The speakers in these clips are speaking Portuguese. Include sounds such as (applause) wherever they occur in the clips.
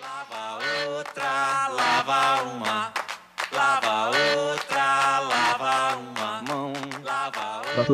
Lava outra, lava uma. Lava outra,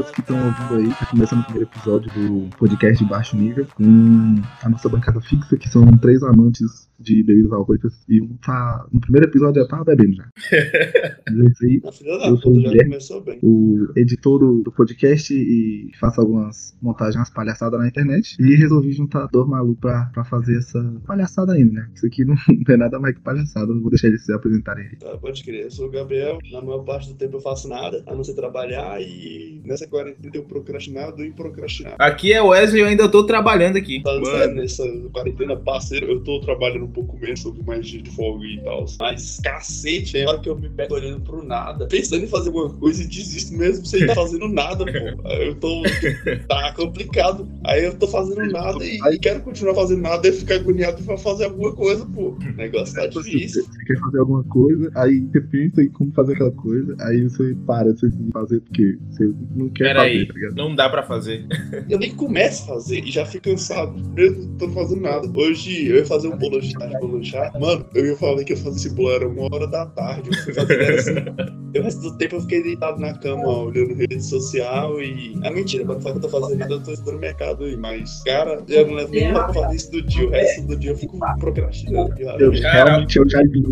Que estão ouvindo aí, tá começando o primeiro episódio do podcast de baixo nível, com a nossa bancada fixa, que são três amantes de bebidas alcoólicas, e um tá. No primeiro episódio já tava bebendo já. (laughs) Aí, da Eu sou o Guilherme. o editor do, do podcast e faço algumas montagens, umas palhaçadas na internet. E resolvi juntar dois malucos pra, pra fazer essa palhaçada ainda, né? Isso aqui não, não é nada mais que palhaçada, não vou deixar eles se apresentarem aí. Tá, pode crer. Eu sou o Gabriel. Na maior parte do tempo eu faço nada, a não ser trabalhar. E nessa quarentena eu procrastinado e procrastinado. Aqui é Wesley, eu ainda tô trabalhando aqui. Falando Mano, nessa quarentena parceiro, eu tô trabalhando um pouco menos, tô com mais dia de folga e tal. Mas cacete, tem hora que eu me pego olhando pro nada, pensando em fazer alguma coisa e desisto mesmo sem estar fazendo nada, pô. Eu tô. (laughs) Tá complicado. Aí eu tô fazendo nada e, e quero continuar fazendo nada e ficar agoniado pra fazer alguma coisa, pô. O negócio tá Tipo assim, difícil. Você quer fazer alguma coisa, aí você pensa em como fazer aquela coisa, aí você para você de fazer porque você não quer Pera fazer, aí, tá ligado? não dá pra fazer. (laughs) Eu nem começo a fazer e já fico cansado, mesmo não tô fazendo nada. Hoje eu ia fazer um bolo de tarde pra lanchar. Mano, eu ia falar que eu fazia esse bolo, era uma hora da tarde. Eu fui fazer era assim. (laughs) E o resto do tempo eu fiquei deitado na cama, ó, olhando rede social e. É mentira, quando fala que eu tô fazendo nada, eu tô estudando mercado aí. Mas, cara, eu não levo nem pra fazer isso do dia. O resto do dia eu fico procrastinando. Eu, realmente eu já vi.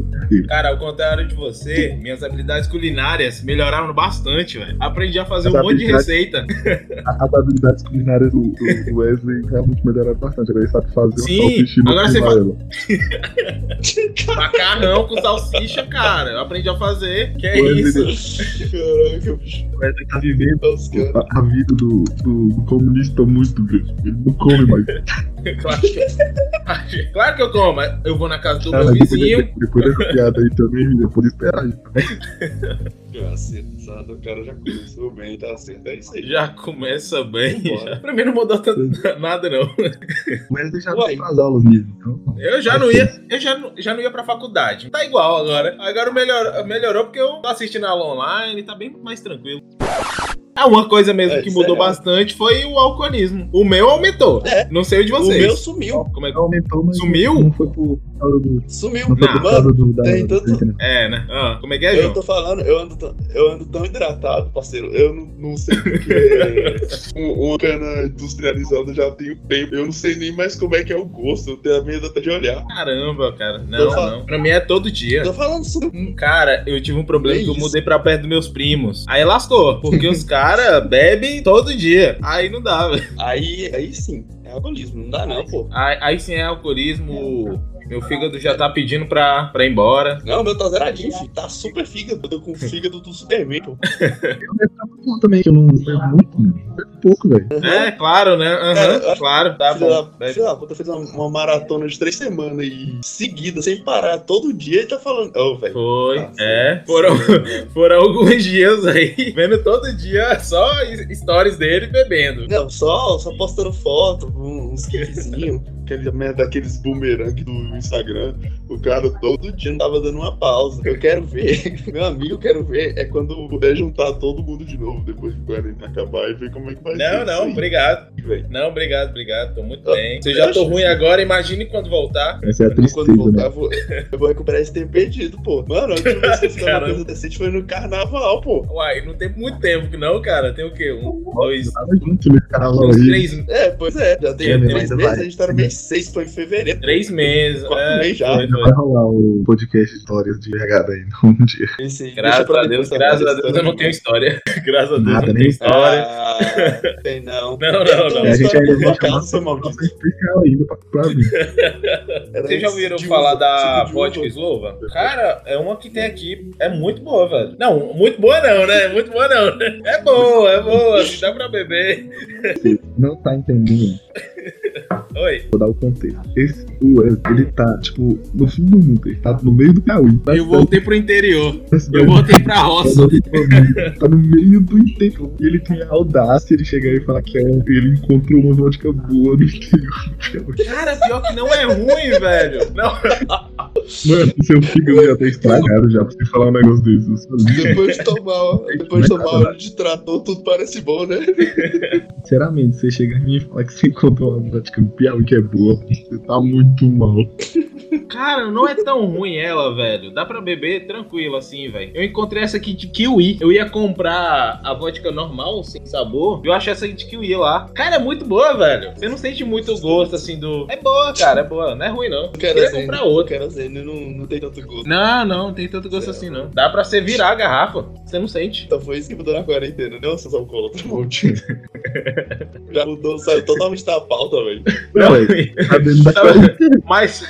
Cara, ao contrário de você, minhas habilidades culinárias melhoraram bastante, velho. Aprendi a fazer um monte de receita. (laughs) As habilidades culinárias do, do Wesley realmente melhoraram bastante. Agora ele sabe fazer Sim, um salsicha no agora você fa- amarelo. (laughs) Macarrão com salsicha, cara. Eu aprendi a fazer. Que é Wesley- isso? Caraca, (laughs) bicho. O Wesley tá vivendo caras. a, a vida do, do, do comunista muito grande. Ele não come mais. (laughs) Claro (laughs) que, claro que eu (laughs) como. mas Eu vou na casa do Ah, meu mas vizinho. depois dessa piada aí também, eu pude esperar. Cacetado, (laughs) o cara já começou bem, tá certo. É isso aí. Já começa bem. Já. Pra mim não mudou tanto nada, não. O Wesley já vai pras aulas mesmo. Então, Eu já não ia, eu já, não- já não ia pra faculdade. Tá igual agora. Agora melhor, melhorou porque eu tô assistindo aula online, tá bem mais tranquilo. Ah, uma coisa mesmo É, que mudou é. bastante foi o alcoolismo. O meu aumentou. É. Não sei o de O vocês. meu sumiu. Como é que... aumentou, mas Sumiu? não foi por causa do. Sumiu. Por Não. Mano, do. Da, tem tanto- do- É, né? Ah, como é que é, eu João? tô falando, eu ando, tão- eu ando tão hidratado, parceiro. Eu não, não sei porque é (laughs) uma cana industrializada já tem tempo. Eu não sei nem mais como é que é o gosto. Eu tenho medo até de olhar. Caramba, cara. Não, falando. não. Pra mim é todo dia. Tô falando isso. Cara, eu tive um problema Que que eu mudei pra perto dos meus primos. Aí lascou, porque os caras (laughs) bebem todo dia. Aí não dá, velho. Aí, aí sim, é alcoolismo. Não dá não, pô. Aí, aí sim é alcoolismo. Meu fígado já tá pedindo pra, pra ir embora. Não, meu tá zeradinho, filho. Tá super fígado. Eu tô com o fígado do Superman, pô. Bom também, que eu não bebo muito. Bebo pouco, velho. É, claro, né? Aham, eu acho- claro, tá bom. da, filho da puta fez uma, uma maratona de três semanas e seguida, sem parar, todo dia e tá falando. Ô, velho. Foi, Nossa. é. Foram, (laughs) foram alguns dias aí, vendo todo dia só stories dele bebendo. Não, só, só postando foto, uns gifzinhos, aquele merda daqueles boomerang do Instagram. O cara todo dia não tava dando uma pausa. Eu quero ver, (laughs) meu amigo, eu quero ver, é quando puder juntar todo mundo de novo depois que o quarentena acabar e ver como é que vai ser. Não, isso não, aí, obrigado. Não, obrigado, obrigado. Tô muito Ah, bem. Se eu já tô ruim agora, imagine quando voltar. Essa é a Quando tristeza, voltar, né? eu vou, eu vou recuperar esse tempo perdido, pô. Mano, a última vez que eu fiz uma (laughs) coisa decente foi no carnaval, pô. Uai, não tem muito tempo que não, cara. Tem o quê? Um, dois, junto nesse carnaval uns três, É, pois é, já tem É, três meses, a gente tá no mês 6, foi em fevereiro. três meses. Quatro é, meses já. foi, Ainda vai rolar o podcast de histórias de regada aí um dia. Graças a Deus, depois, tá? graças a Deus eu não tenho história. (laughs) Graças a Deus Nada, não nem tenho história. Ah, tem não. (laughs) Não, não, não. É, a gente ainda da vai chamar especial ainda pra, pra mim. (laughs) Vocês já ouviram falar da de vodka uva. Slova? Cara, é uma que tem aqui. É muito boa, velho. Não, muito boa não, né? Muito boa não. É boa, é boa. Dá pra beber. Não tá entendendo. Oi. Vou dar o contexto. Esse o Wesley, ele tá, tipo, no fim do mundo. Ele tá no meio do Piauí. Tá Eu voltei pro interior. Eu voltei pra roça. Tá no meio do interior. E ele tem a audácia de chegar e falar que é, ele encontrou uma vodka boa no interior do Piauí. Cara, pior que não é ruim, velho. Não. Mano, seu fígado já tá estragado já pra você falar um negócio desse. Eu sou lindo. Depois de tomar, depois de tomar óleo de trator, tudo parece bom, né? Sinceramente, você mim e falar que você encontrou uma vodka no Piauí que é boa, você tá muito mal. (laughs) Cara, não é tão ruim ela, velho. Dá pra beber tranquilo assim, velho. Eu encontrei essa aqui de kiwi. Eu ia comprar a vodka normal, sem sabor. Eu achei essa aqui de kiwi lá. Cara, é muito boa, velho. Você não sente muito gosto assim do. É boa, cara, é boa. Não é ruim, não. Eu queria comprar outra. Querosene não, não tem tanto gosto. Não, não, não tem tanto gosto assim, não. Dá pra você virar a garrafa. Você não sente. Então foi isso que mudou na quarentena, né? Vocês alcoólatras monte. Já mudou, saiu totalmente da pauta, velho. Não, Não, (laughs) quarentena. mas,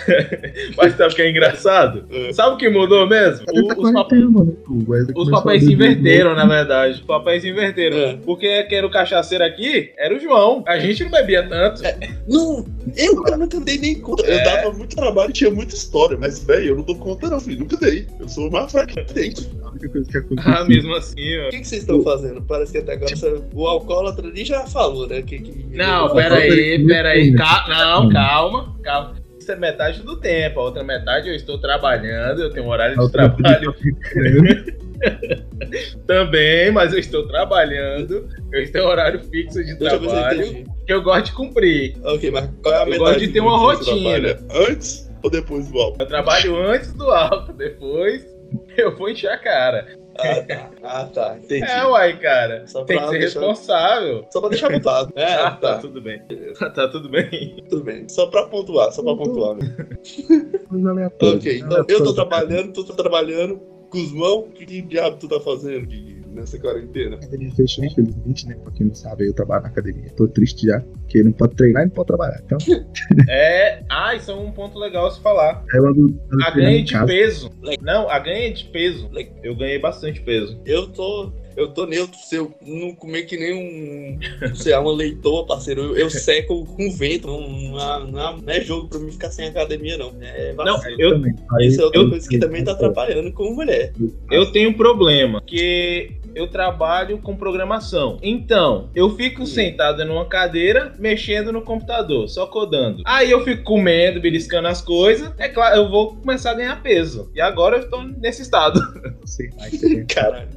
mas sabe o que é engraçado? É. Sabe o que mudou mesmo? Tá O- os, pap- quarentena, mano. O Wesley os papéis se inverteram, na verdade. Os papéis se inverteram. É. Porque quem era o cachaceiro aqui era o João. A gente não bebia tanto. Não, eu cara, nunca dei nem conta. Eu É. dava muito trabalho e tinha muita história, mas, velho, eu não dou conta, não, filho. Nunca dei. Eu sou o mais fraco que tem. A única coisa que aconteceu. Ah, mesmo assim, ó. O que, que vocês estão fazendo? Parece que até agora você- o alcoólatra ali já falou, né? Que, que... Não, Eu- pera aí, eu- pera aí. eu- Ca- Não, calma, calma. Isso é metade do tempo. A outra metade eu estou trabalhando, eu tenho um horário de trabalho eu (laughs) também, mas eu estou trabalhando. Eu tenho horário fixo de Deixa eu eu trabalho que eu gosto de cumprir. Ok, mas qual é a Eu metade gosto de ter uma rotina. Antes ou depois do álcool? Eu trabalho antes do álcool, (laughs) depois eu vou encher a cara. Ah, tá. Ah, tá. Entendi. É, uai, cara. Só Tem que ser deixar- responsável. Só pra deixar mudado. (laughs) É, Ah, tá tá. tudo bem. (laughs) Tá tudo bem. Tudo bem. Só pra pontuar, só pra pontuar. né? Ok, então eu tô trabalhando, tu tá trabalhando. Cusmão, o que, diabo tu tá fazendo nessa quarentena? A academia fechou, infelizmente, né? Pra quem não sabe, eu trabalho na academia. Tô triste já, porque não pode treinar e não pode trabalhar. Então, (laughs) É. Ah, isso é um ponto legal se falar. ando, ando A ganha de casa. peso. Não, a ganha de peso. Eu ganhei bastante peso. Eu tô. Eu tô neutro, se eu não comer que nem um. Sei, uma leitoa, parceiro. Eu, eu seco com vento. Não, não, é- não é- é jogo pra mim ficar sem academia, não. É Não, eu, Isso é outra eu- coisa que também tá atrapalhando com mulher. eu tenho um problema. Que eu trabalho com programação. Então, eu fico sentado numa cadeira, mexendo no computador, só codando. Aí eu fico comendo, beliscando as coisas. É claro, eu vou começar a ganhar peso. E agora eu tô nesse estado. não sei mais. né? Caralho.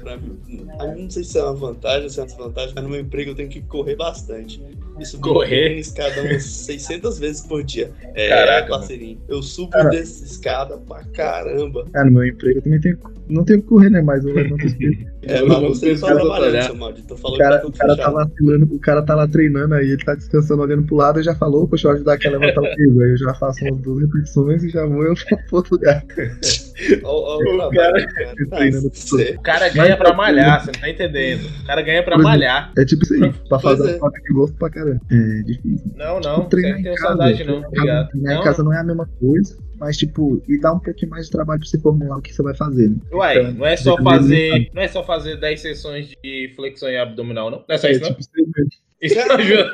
Pra mim, não sei se é uma vantagem ou se é uma desvantagem, mas no meu emprego eu tenho que correr bastante. Isso Correr? Uma escada umas 600 vezes por dia. É, Caraca, parceirinho. Eu subo Cara. dessa escada pra caramba. Ah, no meu emprego eu também tenho. Não tenho que correr, né? Mas eu levanto os (laughs) pesos. É, Eu mas não você tá trabalhando, seu maldito. Tô O falando cara, que tá o cara tá fechado. vacilando, o cara tá lá treinando aí, ele tá descansando olhando pro lado e já falou, poxa, eu ajudar aqui a levantar o (laughs) peso. Aí eu já faço umas duas repetições e já vou eu pra outro lugar. Ó, O trabalho, cara- cara. treinando cê- O cara ganha pra malhar, você não tá entendendo. O cara ganha pra malhar. É tipo isso aí, pra fazer é. foto que gosto pra caramba. É difícil. Não, não, Tipo, não em tem casa, saudade, não. Obrigado. casa- Treinar em casa não é a mesma coisa, mas tipo, e dá um pouquinho mais de trabalho pra você formular o que você vai fazer, né? Uai, Então, não é só fazer. Não é só fazer 10 sessões de flexão e abdominal, não? Não é só É isso, não? tipo isso não ajuda.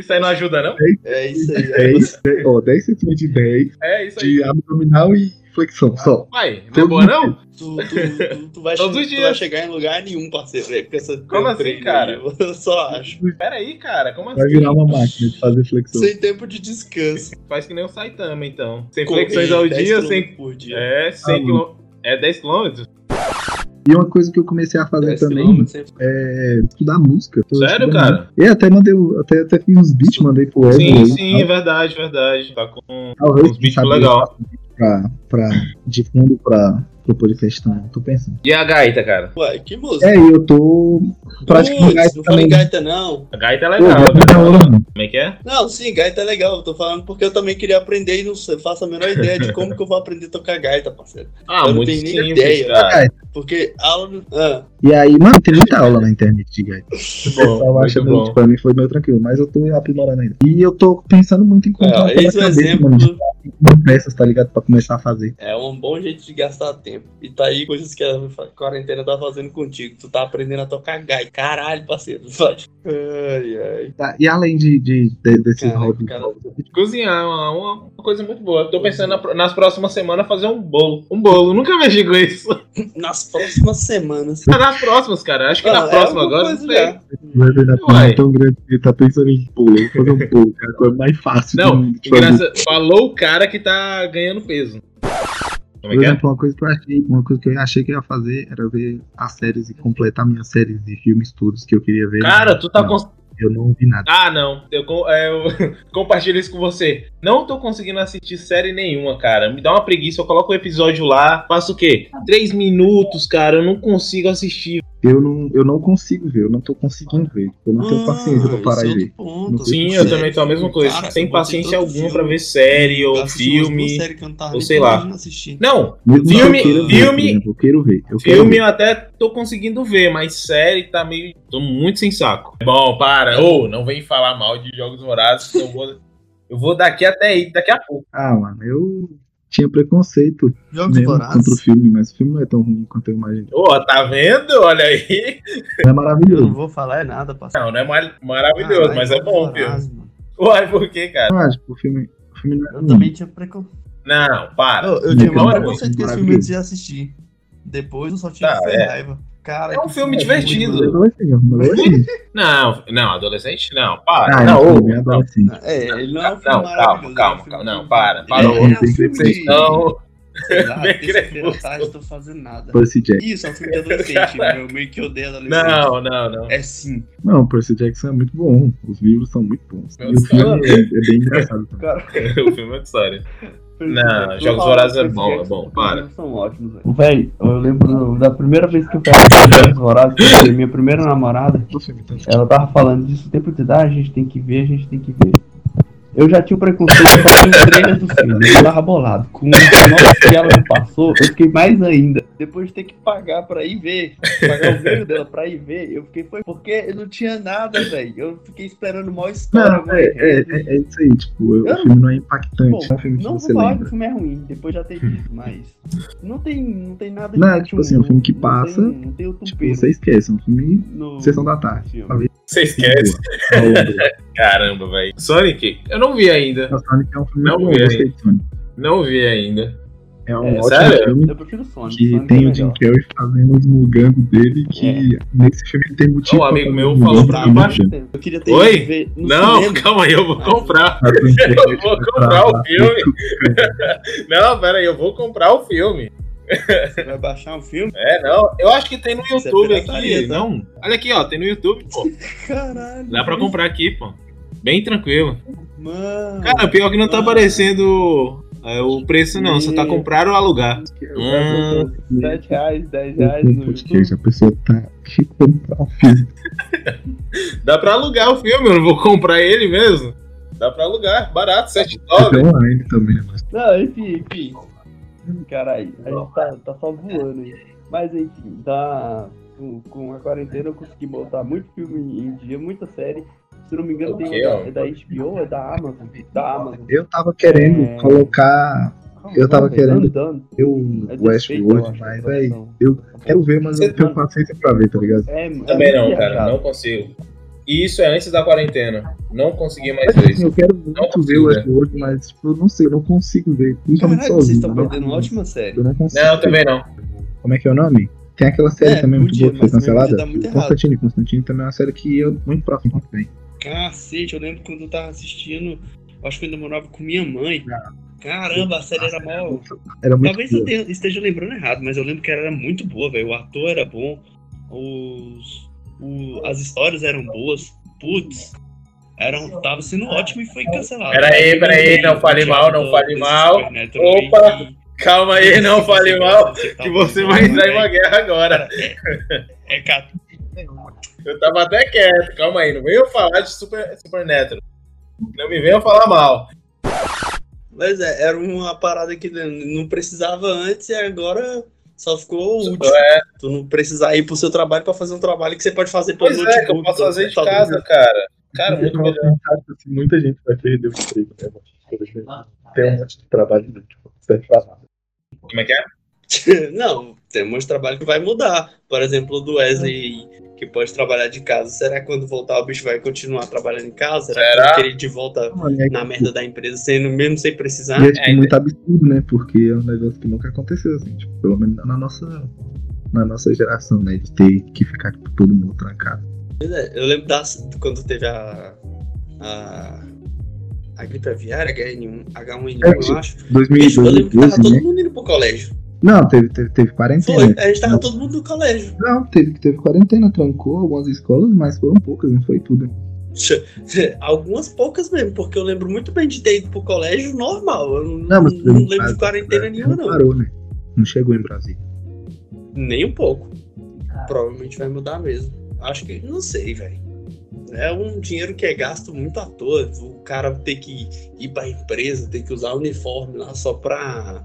Isso aí não ajuda, não? É isso aí. aí 10, você- 10, ó, 10 centímetros de 10, É isso aí. de abdominal e flexão, só. Uai, não é boa, não? Tu, tu, tu, tu vai, Todos os tu dias. vai chegar em lugar nenhum, parceiro. É, porque essa Como assim, cara? aí, (laughs) Eu só acho. Pera aí, cara, como Vai assim? virar uma máquina de fazer flexão. Sem tempo de descanso. Faz que nem o Saitama, então. Sem Correr flexões ao 10 dia, sem. Por dia. É, 100 Ah, quilômetros. É 10 quilômetros? E uma coisa que eu comecei a fazer 10 também é estudar música. Sério, estudando cara? E até mandei, até, até fiz uns beats, mandei pro Wesley. Sim, sim, é verdade, verdade. Tá com Talvez, uns beats legal. Pra, pra, de fundo pra, pro podcast também, tô pensando. E a gaita, cara? Ué, que música? É, e eu tô praticando gaita não também. gaita, não. A gaita é Pô, legal. gaita é mano. Como é que é? Não, sim, gaita é legal. Eu tô falando porque eu também queria aprender e não sei, faço a menor ideia de como que eu vou aprender a tocar gaita, parceiro. Ah, Eu não muito tenho nem simples, ideia. cara. Porque aula. Ah, E aí, mano, tem muita aula na internet de gaita. Muito bom, acha muito tipo, pra mim foi meio tranquilo, mas eu tô aprimorando ainda. E eu tô pensando muito em comprar é, esse é cabeça, exemplo. mano, de de peças, tá ligado? Pra começar a fazer. É um bom jeito de gastar tempo. E tá aí coisas que a quarentena tá fazendo contigo. Tu tá aprendendo a tocar gaita. Caralho, parceiro. (laughs) Ai, ai. Tá, E além de, de, de- desses Cara, hobbies, cara. Cozinhar é uma, uma coisa muito boa. Tô pensando na- nas próximas semanas fazer um bolo. Um bolo, nunca mexi com isso. (laughs) Nas próximas semanas. Mas nas próximas, cara. Acho que Ah, na é próxima alguma agora, não sei. já. vai ver na Uai. é tão grande que tá pensando em bolo. Fazer um bolo, cara, a coisa mais fácil Não, fazer. engraçado. Falou o cara que tá ganhando peso. Como é Por é? exemplo, uma coisa que eu achei, uma coisa que eu achei que eu ia fazer era ver as séries e completar minhas séries de filmes todos que eu queria ver. Cara, tu tá, cons- Eu não vi nada. Ah, não. Eu, é, eu (laughs) compartilho isso com você. Não tô conseguindo assistir série nenhuma, cara. Me dá uma preguiça. Eu coloco o episódio lá. Faço o quê? Três minutos, cara. Eu não consigo assistir. Eu não, eu não consigo ver, eu não tô conseguindo ver. Eu não tenho paciência pra parar e ver. Ponto. Não Sim, eu também tô a mesma coisa. Cara, botei paciência alguma filme. pra ver série ou filme. séries que eu não tava ou sei lá. Não, que Filme- eu ver, filme- exemplo, eu quero ver. Eu quero filme ver. eu até tô conseguindo ver, mas série tá meio. tô muito sem saco. Bom, para. Ô, não vem falar mal de jogos que eu vou. Eu vou daqui até aí, daqui a pouco. Ah, mano, eu tinha preconceito Jogos mesmo contra o filme, mas o filme não é tão ruim quanto eu imaginei. Ô, tá vendo? Olha aí. (laughs) É Eu maravilhoso. não vou falar é nada, parceiro. Não, não é mar- maravilhoso, Caralho, mas é bom filme. Mano. Uai, por quê, cara? Ah, tipo, o filme, o filme não é Eu ruim. também tinha preconceito. Não, para. Eu, eu Não, tinha mais é preconceito com esse filme antes de assistir. Depois eu só tinha Tá, que é. raiva. Cara, É um filme divertido. mano. Adolescente, adolescente. (laughs) Não, não, adolescente não, para. Ah, não, não, é não, adolescente. É, ele não é um filme não, maravilhoso, calma, é calma, calma. Não, para, parou. é um filme de... tarde, tô fazendo nada. Percy Jackson. Isso, é um filme de adolescente, eu meio que odeio adolescente. Não, não, não. É sim. Não, Percy Jackson é muito bom. Os livros são muito bons. Meu E o filme é, é bem engraçado. Cara, (laughs) o filme é outra história. Não, Jogos Vorazes é bom, é bom, para. São ótimos, velho. Velho, eu lembro da primeira vez que eu assistir Jogos (laughs) Vorazes, minha primeira namorada. Tá Ela tava falando disso o tempo de ah, a gente tem que ver, a gente tem que ver. Eu já tinha o preconceito só com o trailer do filme, eu tava bolado. Com o que ela me passou, eu fiquei mais ainda. Depois de ter que pagar pra ir ver, pagar o meio dela pra ir ver, eu fiquei, foi porque não tinha nada, velho. Eu fiquei esperando maior história. Não, é, é, é, é isso aí, tipo, o Eu- filme não é impactante, Bom, é um filme que Não você vou falar que o filme é ruim, depois já ter visto, mas. Não tem, não tem nada Não, é muito tipo assim, é um filme que passa, Não tem, não tem o Tipo, você esquece, é um filme no. sessão da tarde. Você esquece? (laughs) Caramba, velho. Sonic? Eu não vi ainda. Nossa, Sonic é um filme Não bom, vi eu gostei de Sonic. Não vi ainda. É um É, ótimo sério? filme Eu prefiro o Sonic. que Sonic tem é o Jim. Carrey fazendo os mugango dele, que nesse filme tem motivo um amigo meu falou mugango, pra baixo. Eu queria ter Oi? ver Não, cinema. calma aí, eu vou comprar. (laughs) Eu vou comprar o filme. (laughs) Não, pera aí, eu vou comprar o filme. Você vai baixar um filme? É, não. Eu acho que tem no é YouTube pirataria, aqui. tá? Não. Olha aqui, ó. Tem no YouTube, pô. (laughs) Caralho. Dá pra comprar aqui, pô. Bem tranquilo. Mano. Cara, pior que não tá mano. aparecendo é, o preço, não. Só tá comprar ou alugar. Hum. 7 reais, 10 Eu reais no podcast, YouTube. a pessoa tá que comprar o filme. (laughs) Dá pra alugar o filme, eu não vou comprar ele mesmo. Dá pra alugar, barato, 7 Tem dólares. online também, né, mas Não, enfim, enfim. Caralho, a gente tá, tá só voando aí. Mas enfim, tá. Com, com a quarentena eu consegui botar muito filme em dia, muita série. Se não me engano, tem ó. é da HBO, é da Amazon. Da Amazon. eu tava querendo É. colocar Eu tava calma, querendo- Undone. o É Desfeito, eu Westworld, mas aí eu quero ver, mas eu não tenho Mano. paciência pra ver, tá ligado? É, é Também não, cara, não consigo. E isso é antes da quarentena. Não consegui mais ver assim, isso. eu quero muito consigo, ver o né? Westworld, mas tipo, eu não sei, eu não consigo ver. Principalmente Caralho, vocês sozinho. estão eu não perdendo uma consigo. ótima série. Eu não consigo. Não, também não. Como é que é o nome? Tem aquela série É, também muito boa que foi também cancelada. Constantine. Constantine também é uma série que eu muito próximo bem. Cacete, eu lembro quando eu tava assistindo, eu acho que eu ainda morava com minha mãe. Ah. Caramba, a série era mal. Era muito Talvez eu boa. tenha- esteja lembrando errado, mas eu lembro que ela era muito boa, velho. O ator era bom, os, o- as histórias eram boas. Putz, eram, tava sendo ótimo e foi cancelado. Peraí, peraí, não fale mal, não fale mal. Opa, Calma aí, não fale mal, que você vai entrar em uma guerra agora. É, é cat- Eu tava até quieto, calma aí, não venham falar de Super, Supernatural. Não me venham falar mal. Mas é, era uma parada que não precisava antes e agora só ficou útil. É, Tu não precisar ir pro seu trabalho pra fazer um trabalho que você pode fazer pelo pois é, que eu posso fazer de casa, cara. Cara, muito melhor. assim, muita gente vai perder o emprego, né? mano? Tem um monte de trabalho inútil, não serve pra nada. Como é que é? (laughs) Não, tem um monte de trabalho que vai mudar. Por exemplo, o do Wesley, que pode trabalhar de casa. Será que quando voltar o bicho vai continuar trabalhando em casa? Será, que Será? vai querer ir de volta é, na merda da empresa, sendo, mesmo sem precisar? e é, tipo, É, muito absurdo, né? Porque é um negócio que nunca aconteceu, assim, tipo, pelo menos na nossa, na nossa geração, né? De ter que ficar tipo, todo mundo trancado. É, Eu lembro das, quando teve a. a. a gripe aviária, H1N1, H1N1 É, eu acho. Bicho, eu 2012, lembro que tava todo né? mundo indo pro colégio. Não, teve, teve, teve quarentena. Foi, a gente tava todo mundo no colégio. Não, teve, teve quarentena, trancou algumas escolas, mas foram poucas, não foi tudo. Algumas poucas mesmo, porque eu lembro muito bem de ter ido pro colégio normal. Eu não, Não, mas não lembro de quarentena nenhuma, não não. parou, né? Não chegou em Brasília. Nem um pouco. Provavelmente vai mudar mesmo. Acho que. Não sei, velho. É um dinheiro que é gasto muito à toa. O cara ter que ir pra empresa, ter que usar uniforme lá só pra.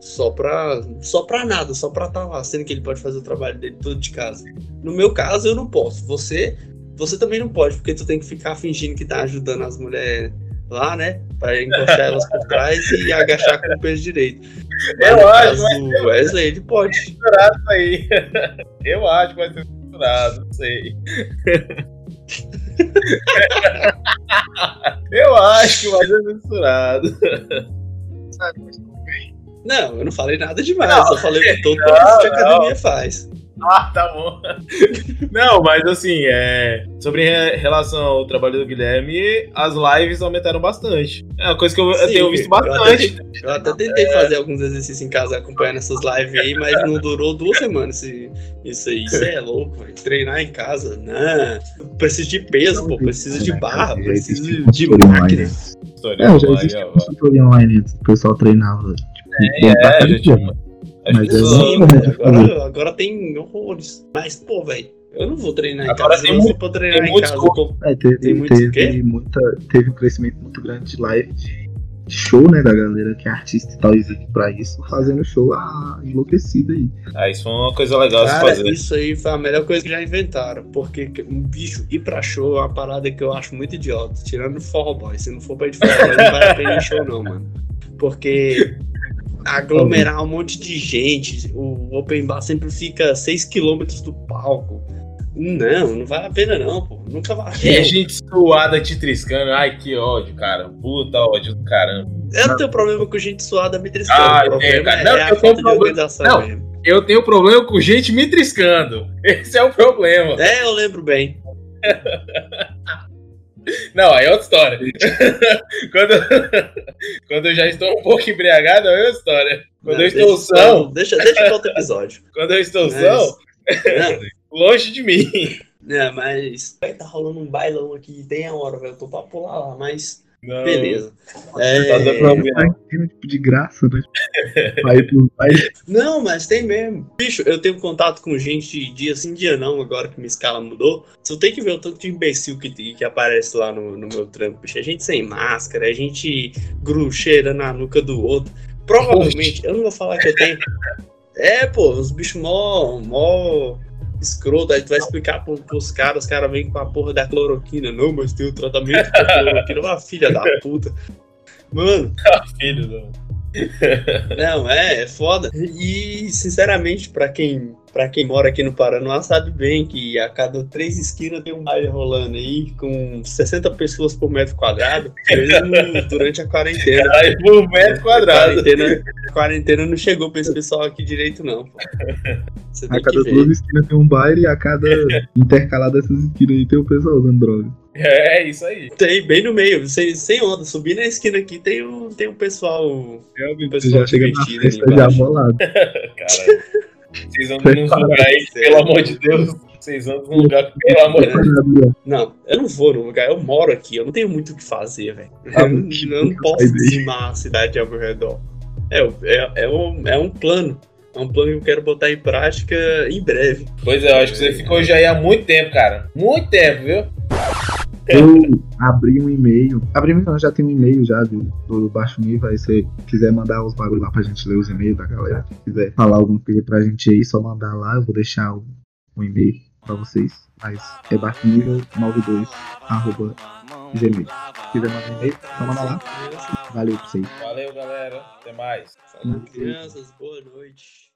Só pra. Só pra nada, só pra estar lá, sendo que ele pode fazer o trabalho dele todo de casa. No meu caso, eu não posso. Você. Você também não pode, porque tu tem que ficar fingindo que tá ajudando as mulheres lá, né? Pra encoxar elas por trás e agachar com o peso direito. Mas Eu no acho, caso do Wesley, ele pode. censurado aí. (laughs) Eu acho que vai ser censurado, não sei. (laughs) Eu acho que vai ser censurado. Não, eu não falei nada demais, Não, eu só falei que todo (laughs) não, de não. academia faz. Ah, tá bom. (laughs) Não, mas assim, é, sobre re- relação ao trabalho do Guilherme, as lives aumentaram bastante. É uma coisa que eu, eu Sim, tenho visto eu até bastante. Eu até tentei fazer alguns exercícios em casa acompanhando essas lives aí, mas não durou duas semanas esse- isso aí. Isso é louco, velho. Treinar em casa, não. Preciso de peso, pô. Precisa de barra, preciso de máquina. É, já existe consultoria online antes. O pessoal treinava, tipo, É, dia. uma- Mas é bom. Sim, Exatamente, velho, agora, agora tem horrores. Mas, pô, velho, eu não vou treinar em Agora casa. tem Se eu muito- for treinar tem em casa, É, teve, Tem muitos teve, quê? muita, teve um crescimento muito grande de live de, de show, né, da galera que é artista e tal, existe pra isso, fazendo show ah, enlouquecido aí. Ah, isso foi uma coisa legal Cara, fazer. isso aí foi a melhor coisa que já inventaram. Porque um bicho ir pra show é uma parada que eu acho muito idiota. Tirando o forró boy. Se não for pra ir de forró boy, não vale a pena ir em show, não, mano. Porque aglomerar um monte de gente, o open bar sempre fica 6km do palco. Não, não vale a pena, não, pô. Nunca vai. É gente suada te triscando. Ai, que ódio, cara. Puta ódio do caramba. Eu não tenho problema com gente suada me triscando. Ah, o problema tem, cara. é, Não, é a eu tenho falta de problema- organização Não. mesmo. Eu tenho problema com gente me triscando. (laughs) Esse é o problema. É, eu lembro bem. (laughs) Não, aí é outra história. (laughs) quando, (laughs) quando eu já estou um pouco embriagado, é outra história. Quando Não, eu estou deixa- são, Deixa, deixa pra outro episódio. (laughs) quando eu estou Mas- são, Não, longe de mim. Não, mas. Vai tá rolando um bailão aqui, tem a hora, velho. Eu tô pra pular lá, mas. Não. Beleza. Tá É, dando problema. Tá indo, tipo, de graça, né? (laughs) Vai Não, mas tem mesmo. Bicho, eu tenho contato com gente dia sim, dia não, agora que minha escala mudou. Você tem que ver o tanto de imbecil que, que aparece lá no, no meu trampo, bicho. É gente sem máscara, é gente grucheira na nuca do outro. Provavelmente, eu não vou falar que eu tenho. É, pô, os bichos mó, mó escroto. Aí tu vai explicar pro, pros caras, os caras vêm com a porra da cloroquina. Não, mas tem o tratamento com a cloroquina. Uma filha da puta. Mano, (laughs) Filho do... não, é, é foda. E, sinceramente, pra quem, pra quem mora aqui no Paraná, sabe bem que a cada três esquinas tem um baile rolando aí, com 60 pessoas por metro quadrado, mesmo (laughs) durante a quarentena. Aí por metro quadrado. Quarentena, quarentena não chegou pra esse pessoal aqui direito, não, a cada duas esquinas tem um baile e a cada intercalado dessas esquinas aí tem o pessoal usando droga. É, isso aí. Tem, bem no meio, sem, sem onda. Subir na esquina aqui tem um, tem um pessoal. Um Você pessoal já chega na festa já embaixo. bolado. (laughs) Cara, vocês vão num lugar aí, pelo amor de Deus. Vocês vão num lugar que, pelo amor de Deus. Não, eu não vou no lugar, eu moro aqui, eu não tenho muito o que fazer, velho. Ah, (laughs) Eu, não- que eu não puta posso dizimar a cidade ao meu redor. É, é, é, um, é um plano. É um plano que eu quero botar em prática em breve. Pois é, eu acho que você ficou já aí há muito tempo, cara. Muito tempo, viu? Eu abri um e-mail. Abri não, já tem um e-mail já do, do Baixo Nível. Aí se você quiser mandar os bagulho lá pra gente ler os e-mails da galera. Se quiser falar alguma coisa pra gente aí, só mandar lá. Eu vou deixar o, o e-mail pra vocês. Mas é baixo nível 92 arroba gmail. Se quiser mandar e-mail, só mandar lá. Valeu pra vocês. Valeu, galera. Até mais. Falando crianças, boa noite.